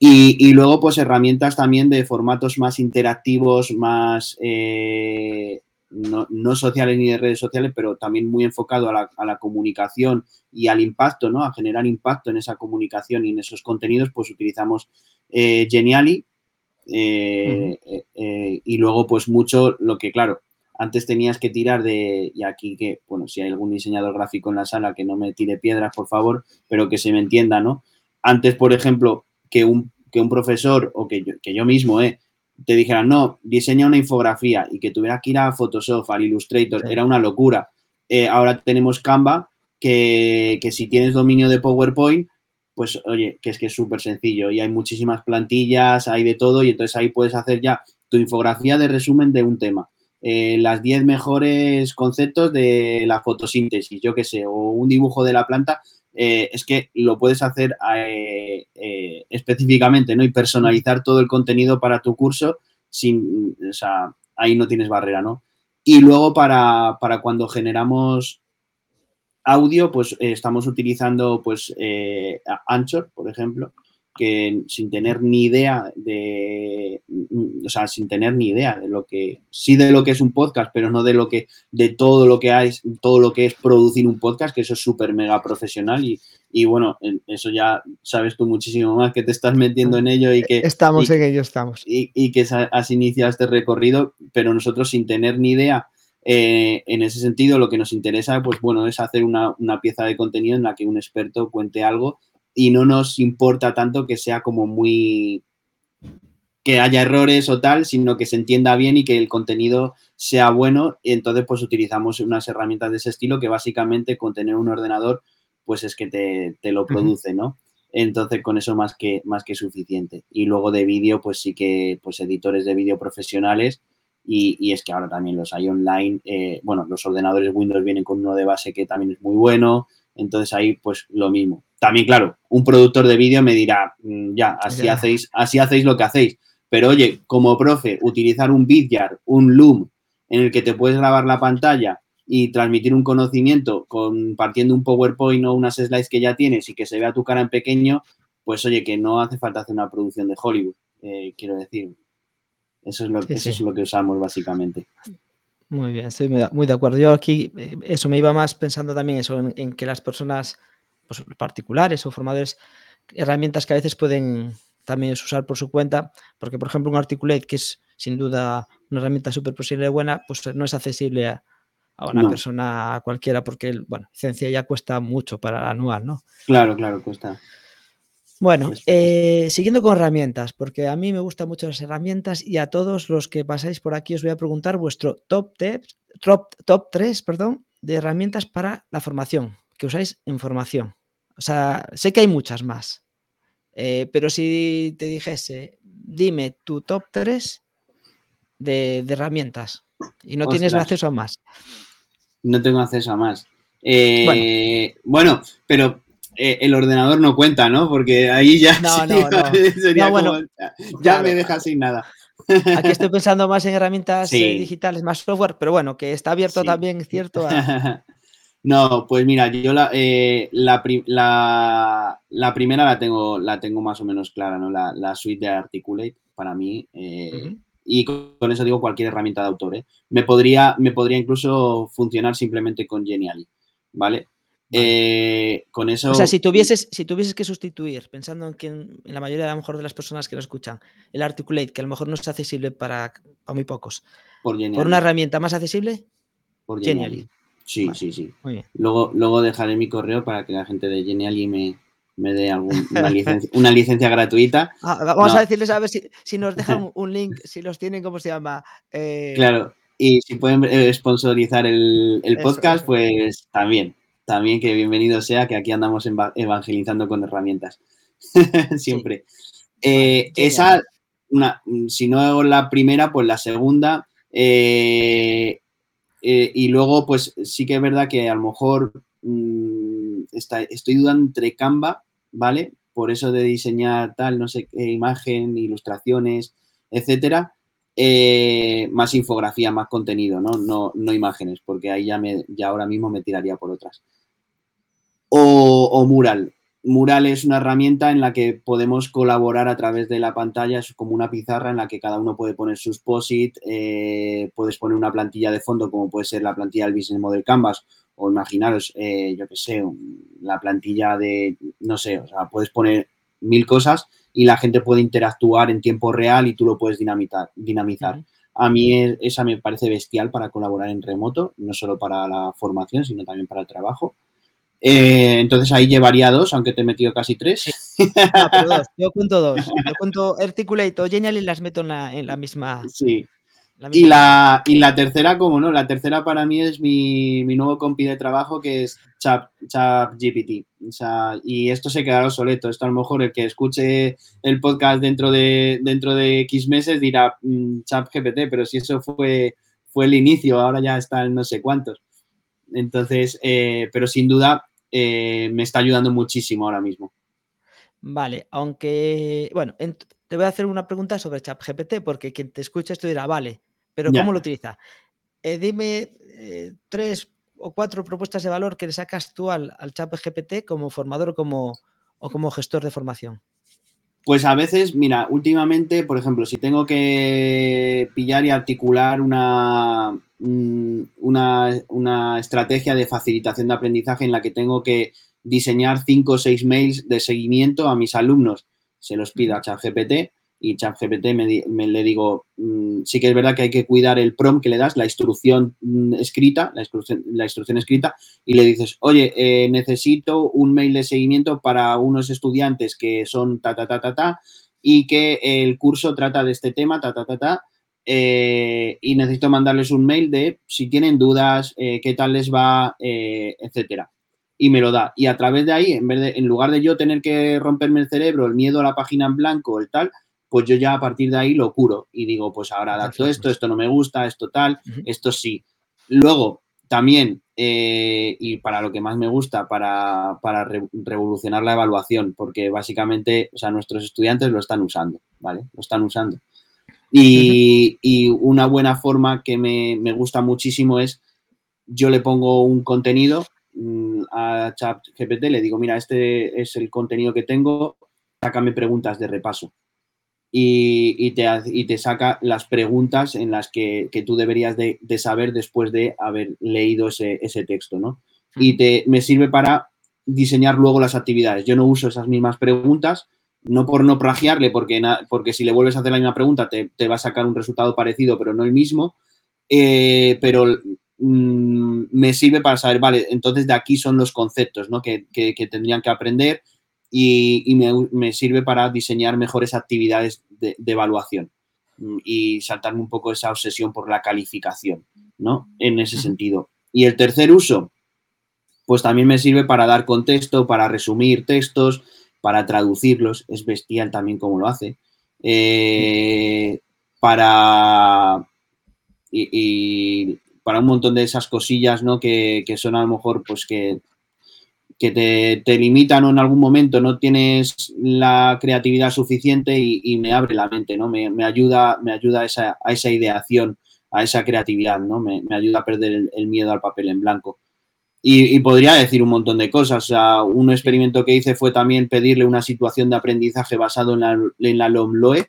S1: Y, luego, pues herramientas también de formatos más interactivos, más, eh, no, sociales ni de redes sociales, pero también muy enfocado a la, comunicación y al impacto, ¿no? A generar impacto en esa comunicación y en esos contenidos, pues utilizamos eh, Geniali eh, eh, y luego pues mucho lo que, claro, antes tenías que tirar de, y aquí que, bueno, si hay algún diseñador gráfico en la sala que no me tire piedras, por favor, pero que se me entienda, ¿no? Antes, por ejemplo, que un, que un profesor o que yo, que yo mismo, eh, te dijeran, no, diseña una infografía y que tuvieras que ir a Photoshop, al Illustrator, era una locura. Eh, ahora tenemos Canva, que, si tienes dominio de PowerPoint, pues oye, que es que es súper sencillo y hay muchísimas plantillas, hay de todo y entonces ahí puedes hacer ya tu infografía de resumen de un tema. Eh, las 10 mejores conceptos de la fotosíntesis, yo qué sé, o un dibujo de la planta, eh, es que lo puedes hacer eh, eh, específicamente, ¿no? Y personalizar todo el contenido para tu curso sin, o sea, ahí no tienes barrera, ¿no? Y luego para, cuando generamos audio, pues estamos utilizando, pues, Anchor, por ejemplo, que sin tener ni idea de, o sea, sin tener ni idea de lo que, sí de lo que es un podcast, pero no de lo que, de todo lo que hay, todo lo que es producir un podcast, que eso es súper mega profesional y, y, bueno, eso ya sabes tú muchísimo más que te estás metiendo en ello y que...
S2: Estamos en ello, estamos.
S1: Y, y, que has iniciado este recorrido, pero nosotros sin tener ni idea eh, en ese sentido, lo que nos interesa, pues bueno, es hacer una, una, pieza de contenido en la que un experto cuente algo y no nos importa tanto que sea como muy que haya errores o tal, sino que se entienda bien y que el contenido sea bueno. Y entonces, pues utilizamos unas herramientas de ese estilo que básicamente con tener un ordenador, pues es que te, lo produce, ¿no? Entonces, con eso más que, más que suficiente. Y luego de vídeo, pues sí que, pues editores de vídeo profesionales. Y, es que ahora también los hay online. Eh, bueno, los ordenadores Windows vienen con uno de base que también es muy bueno. Entonces ahí, pues lo mismo. También, claro, un productor de vídeo me dirá, mm, ya, así hacéis, así hacéis lo que hacéis. Pero oye, como profe, utilizar un Vidyard, un Loom, en el que te puedes grabar la pantalla y transmitir un conocimiento compartiendo un PowerPoint o unas slides que ya tienes y que se vea tu cara en pequeño, pues oye, que no hace falta hacer una producción de Hollywood, eh, quiero decir. Eso es, lo, eso es lo que usamos básicamente.
S2: Muy bien, estoy muy de acuerdo. Yo aquí, eh, eso me iba más pensando también eso, en, que las personas pues, particulares o formadores, herramientas que a veces pueden también usar por su cuenta, porque por ejemplo un Articulate, que es sin duda una herramienta súper posible buena, pues no es accesible a, una persona cualquiera, porque, bueno, licencia ya cuesta mucho para anual, ¿no?
S1: Claro, claro, cuesta.
S2: Bueno, eh, siguiendo con herramientas, porque a mí me gustan mucho las herramientas y a todos los que pasáis por aquí os voy a preguntar vuestro top, top, top 3 perdón, de herramientas para la formación, que usáis en formación. O sea, sé que hay muchas más, eh, pero si te dijese, dime tu top 3 de, herramientas y no tienes acceso a más.
S1: No tengo acceso a más. Eh, bueno, pero eh, el ordenador no cuenta, ¿no? Porque ahí ya
S2: no, no, no.
S1: sería bueno, ya me deja sin nada.
S2: Aquí estoy pensando más en herramientas eh, digitales, más software, pero bueno, que está abierto también, ¿cierto?
S1: no, pues mira, yo la, eh, la, primera la tengo, la tengo más o menos clara, ¿no? La, suite de Articulate, para mí. Y con, eso digo cualquier herramienta de autor. Me, podría, me podría incluso funcionar simplemente con Geniali, ¿vale? Eh, con eso.
S2: O sea, si tuvieses, si tuvieses que sustituir, pensando en que en, la mayoría a lo mejor de las personas que lo escuchan, el Articulate, que a lo mejor no es accesible para, muy pocos, por, una herramienta más accesible,
S1: por Genially. Sí, sí, sí. Luego, luego dejaré mi correo para que la gente de Genially me, me dé una, licencia, una licencia gratuita.
S2: Ah, vamos a decirles a ver si, nos dejan un link, si los tienen, ¿cómo se llama?
S1: Eh, claro, y si pueden eh, sponsorizar el, podcast, pues también también que bienvenido sea, que aquí andamos evangelizando con herramientas. Siempre. Eh, esa, una, si no la primera, pues la segunda. Eh, eh, y luego, pues sí que es verdad que a lo mejor mm, estoy dudando entre Canva, ¿vale? Por eso de diseñar tal, no sé qué, imagen, ilustraciones, etcétera. más infografía, más contenido, ¿no? ¿no? No, imágenes, porque ahí ya, ya ahora mismo me tiraría por otras o, Mural. Mural es una herramienta en la que podemos colaborar a través de la pantalla, es como una pizarra en la que cada uno puede poner sus posit, eh, puedes poner una plantilla de fondo como puede ser la plantilla del Business Model Canvas o imaginaros, eh, yo qué sé, la plantilla de, no sé, o sea, puedes poner mil cosas y la gente puede interactuar en tiempo real y tú lo puedes dinamitar, dinamizar. A mí esa me parece bestial para colaborar en remoto, no solo para la formación, sino también para el trabajo. Eh, entonces ahí llevaría dos, aunque te he metido casi tres.
S2: dos. Yo cuento dos. Yo cuento Articulate o Genial y las meto en la, en la misma.
S1: Sí. y, la, y la tercera, como no, la tercera para mí es mi, mi nuevo compi de trabajo que es Chat, GPT. O sea, y esto se quedará obsoleto. Esto a lo mejor el que escuche el podcast dentro de, dentro de X meses dirá mm, Chat GPT, pero si eso fue, fue el inicio, ahora ya está en no sé cuántos. Entonces, eh, pero sin duda eh, me está ayudando muchísimo ahora mismo.
S2: Vale, aunque, bueno, te voy a hacer una pregunta sobre ChatGPT, porque quien te escucha esto dirá, vale, pero ¿cómo lo utiliza? Eh, dime tres o cuatro propuestas de valor que le sacas tú al, al ChatGPT como formador como, o como gestor de formación.
S1: Pues a veces, mira, últimamente, por ejemplo, si tengo que pillar y articular una, mm, una, una, estrategia de facilitación de aprendizaje en la que tengo que diseñar cinco o seis mails de seguimiento a mis alumnos, se los pido a ChatGPT y ChatGPT me, me, le digo, mm, sí que es verdad que hay que cuidar el prompt que le das, la instrucción mm, escrita, la instrucción, la instrucción escrita, y le dices, oye, eh, necesito un mail de seguimiento para unos estudiantes que son ta, ta, ta, ta, ta, y que el curso trata de este tema, ta, ta, ta, ta, eh, y necesito mandarles un mail de si tienen dudas, eh, qué tal les va, etcétera. Y me lo da. Y a través de ahí, en, vez de, en lugar de yo tener que romperme el cerebro, el miedo a la página en blanco, el tal, pues yo ya a partir de ahí lo curo y digo, pues ahora adapto esto, esto no me gusta, esto tal, esto sí. Luego, también, eh, y para lo que más me gusta, para, revolucionar la evaluación, porque básicamente, o sea, nuestros estudiantes lo están usando, ¿vale? Lo están usando. Y, una buena forma que me, gusta muchísimo es, yo le pongo un contenido mm, a ChatGPT, le digo, mira, este es el contenido que tengo, sácame preguntas de repaso y, te, y, te, saca las preguntas en las que, tú deberías de, saber después de haber leído ese, texto, ¿no? Y te, me sirve para diseñar luego las actividades. Yo no uso esas mismas preguntas, no por no plagiarle, porque, porque si le vuelves a hacer la misma pregunta te, va a sacar un resultado parecido, pero no el mismo, eh, pero mm, me sirve para saber, vale, entonces de aquí son los conceptos ¿no? que, que, que tendrían que aprender y, me, sirve para diseñar mejores actividades de, evaluación mm, y saltarme un poco esa obsesión por la calificación, ¿no? En ese sentido. Y el tercer uso, pues también me sirve para dar contexto, para resumir textos, para traducirlos, es bestial también como lo hace, eh, para... Y, para un montón de esas cosillas, ¿no? Que, que, son a lo mejor, pues que que te, limitan o en algún momento no tienes la creatividad suficiente y, me abre la mente, ¿no? Me, ayuda, me ayuda a esa, a esa, ideación, a esa creatividad, ¿no? Me, ayuda a perder el, miedo al papel en blanco. Y, podría decir un montón de cosas. O sea, un experimento que hice fue también pedirle una situación de aprendizaje basado en la, en la LOMLOE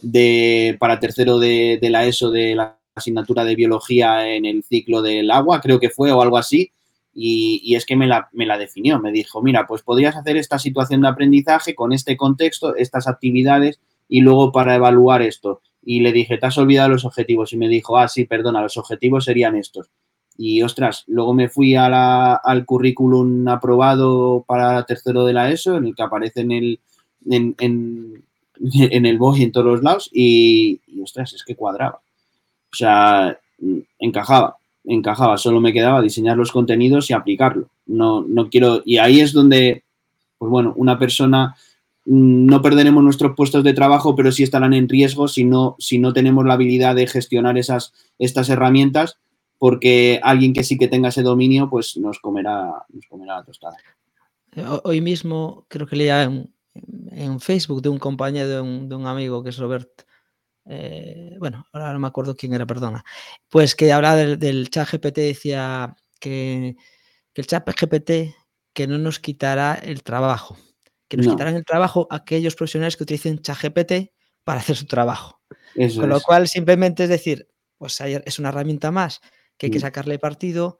S1: de, para tercero de, de la ESO de la asignatura de biología en el ciclo del agua, creo que fue, o algo así y, es que me la, definió, me dijo, mira, pues podrías hacer esta situación de aprendizaje con este contexto, estas actividades y luego para evaluar esto. Y le dije, te has olvidado los objetivos y me dijo, ah, sí, perdona, los objetivos serían estos. Y ostras, luego me fui al currículum aprobado para tercero de la ESO, en el que aparece en el, en, en, en el BOE y en todos los lados, y, y ostras, es que cuadraba. O sea, encajaba encajaba, solo me quedaba diseñar los contenidos y aplicarlo. No, no quiero, y ahí es donde, pues bueno, una persona mm, no perderemos nuestros puestos de trabajo, pero sí estarán en riesgo si no, si no tenemos la habilidad de gestionar esas, estas herramientas, porque alguien que sí que tenga ese dominio, pues nos comerá, nos comerá la tostada.
S2: Hoy mismo creo que leía en, Facebook de un compañero, de un, de un amigo que es Robert, eh, bueno, ahora no me acuerdo quién era, perdona, pues que hablaba del, chat GPT, decía que, el chat GPT que no nos quitará el trabajo, que nos quitarán el trabajo aquellos profesionales que utilicen ChatGPT para hacer su trabajo. Con lo cual, simplemente es decir, pues es una herramienta más que hay que mm. sacarle partido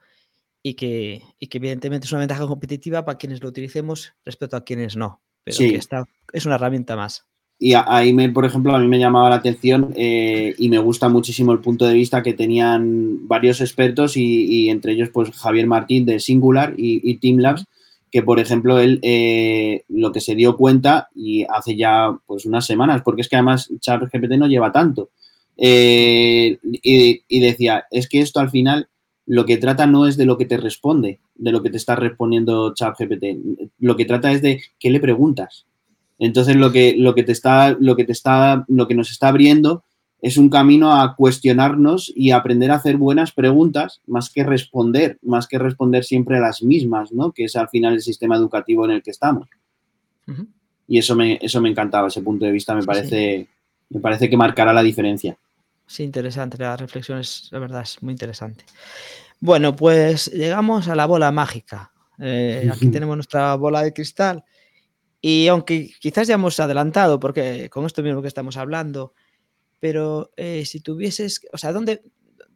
S2: y que, que evidentemente es una ventaja competitiva para quienes lo utilicemos respecto a quienes no. Pero que está, es una herramienta más.
S1: Y ahí, me, por ejemplo, a mí me llamaba la atención eh, y me gusta muchísimo el punto de vista que tenían varios expertos y, entre ellos pues Javier Martín de Singular y, y Teamlabs, que por ejemplo él eh, lo que se dio cuenta y hace ya pues unas semanas, porque es que además ChatGPT no lleva tanto, eh, y, decía, es que esto al final lo que trata no es de lo que te responde, de lo que te está respondiendo ChatGPT, lo que trata es de qué le preguntas. Entonces lo que, lo que te está, lo que te está, lo que nos está abriendo es un camino a cuestionarnos y aprender a hacer buenas preguntas más que responder, más que responder siempre a las mismas, ¿no? Que es al final el sistema educativo en el que estamos. Y eso me, eso me encantaba, ese punto de vista me parece, me parece que marcará la diferencia.
S2: Sí, interesante, la reflexión es, la verdad, es muy interesante. Bueno, pues llegamos a la bola mágica. Eh, aquí tenemos nuestra bola de cristal. Y aunque quizás ya hemos adelantado, porque con esto mismo que estamos hablando, pero eh, si tuvieses, o sea, ¿dónde,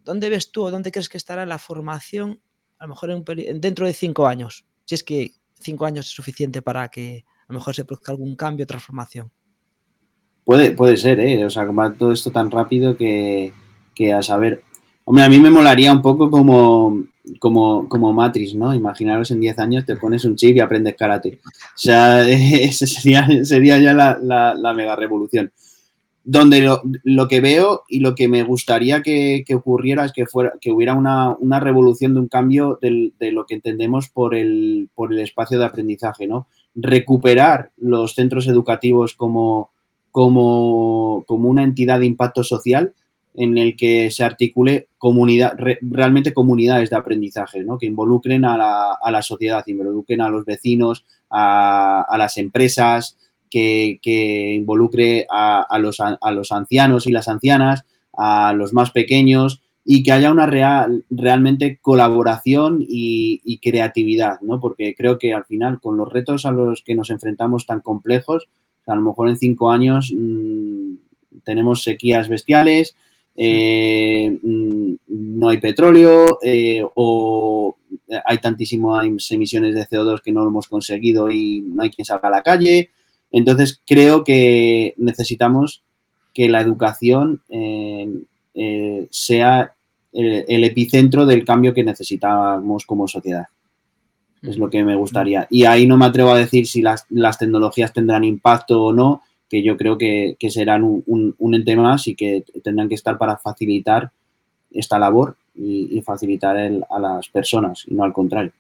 S2: ¿dónde ves tú o dónde crees que estará la formación a lo mejor dentro de cinco años? Si es que cinco años es suficiente para que a lo mejor se produzca algún cambio transformación.
S1: Puede, puede ser, ¿eh? O sea, como todo esto tan rápido que, a saber. Hombre, a mí me molaría un poco como, como, como Matrix, ¿no? Imaginaros en 10 años te pones un chip y aprendes karate. O sea, ese sería, sería ya la, la mega revolución donde lo, que veo y lo que me gustaría que, ocurriera es que, fuera, que hubiera una, revolución de un cambio de lo que entendemos por el, por el espacio de aprendizaje, ¿no? Recuperar los centros educativos como, como, como una entidad de impacto social en el que se articule comunidad, realmente comunidades de aprendizaje, ¿no? que involucren a la, a la sociedad, involucren a los vecinos, a, a las empresas, que, involucre a, los, a, los, ancianos y las ancianas, a los más pequeños y que haya una real, realmente colaboración y, creatividad, ¿no? Porque creo que al final, con los retos a los que nos enfrentamos tan complejos, a lo mejor en cinco años mm, tenemos sequías bestiales, eh, mm, no hay petróleo eh, o hay tantísimas emisiones de CO2 que no lo hemos conseguido y no hay quien salga a la calle entonces, creo que necesitamos que la educación eh, sea el, epicentro del cambio que necesitamos como sociedad. Es lo que me gustaría. Y ahí no me atrevo a decir si las, tecnologías tendrán impacto o no, que yo creo que, serán un, ente más y que tendrán que estar para facilitar esta labor y, facilitar a las personas y no al contrario.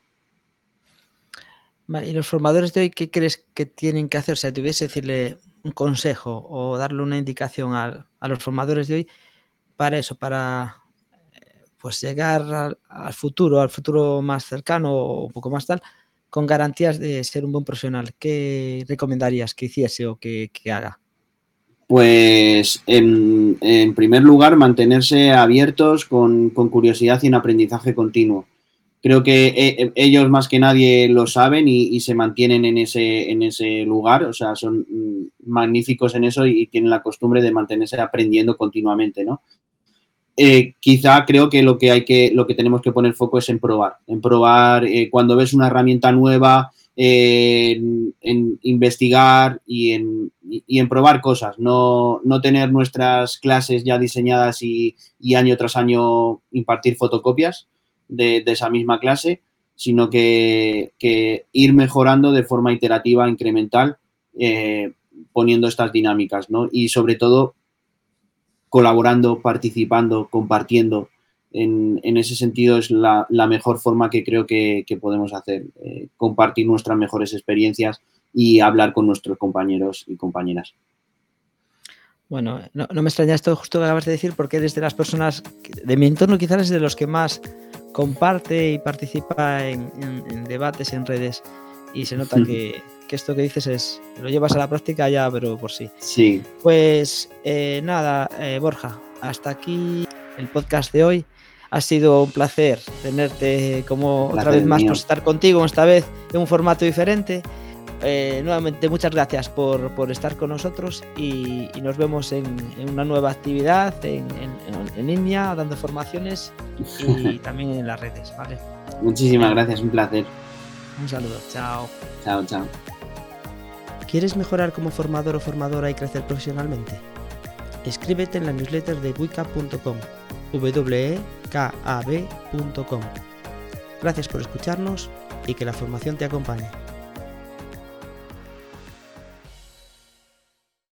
S2: ¿Y los formadores de hoy qué crees que tienen que hacer? Si tuviese decirle un consejo o darle una indicación a, los formadores de hoy para eso, para eh, pues llegar al, futuro, al futuro más cercano o un poco más tal, con garantías de ser un buen profesional. ¿Qué recomendarías que hiciese o que, haga?
S1: Pues en, primer lugar, mantenerse abiertos con curiosidad y en aprendizaje continuo creo que eh, eh, ellos más que nadie lo saben y, se mantienen en ese, en ese lugar, o sea, son mm, magníficos en eso y, tienen la costumbre de mantenerse aprendiendo continuamente, ¿no? Eh, quizá creo que lo que hay que, lo que tenemos que poner foco es en probar, en probar cuando ves una herramienta nueva, en, investigar y en, y en, probar cosas, no, no, tener nuestras clases ya diseñadas y, año tras año impartir fotocopias, de, esa misma clase, sino que, ir mejorando de forma iterativa, incremental, eh, poniendo estas dinámicas, ¿no? Y sobre todo colaborando, participando, compartiendo. En, ese sentido es la, mejor forma que creo que, podemos hacer, eh, compartir nuestras mejores experiencias y hablar con nuestros compañeros y compañeras.
S2: Bueno, no, me extraña esto justo que acabas de decir porque eres de las personas de mi entorno quizás es de los que más comparte y participa en, debates en redes y se nota que, esto que dices es lo llevas a la práctica ya, pero por sí.
S1: Sí.
S2: Pues eh, nada, eh, Borja, hasta aquí el podcast de hoy. Ha sido un placer tenerte como otra vez más, por estar contigo, esta vez en un formato diferente. eh, nuevamente muchas gracias por, estar con nosotros y, nos vemos en, una nueva actividad en, en, dando formaciones y también en las redes, ¿vale?
S1: Muchísimas gracias, un placer.
S2: Un saludo, chao.
S1: Chao, chao.
S2: ¿Quieres mejorar como formador o formadora y crecer profesionalmente? Escríbete en la newsletter de wicap.com, wekab.com. Gracias por escucharnos y que la formación te acompañe.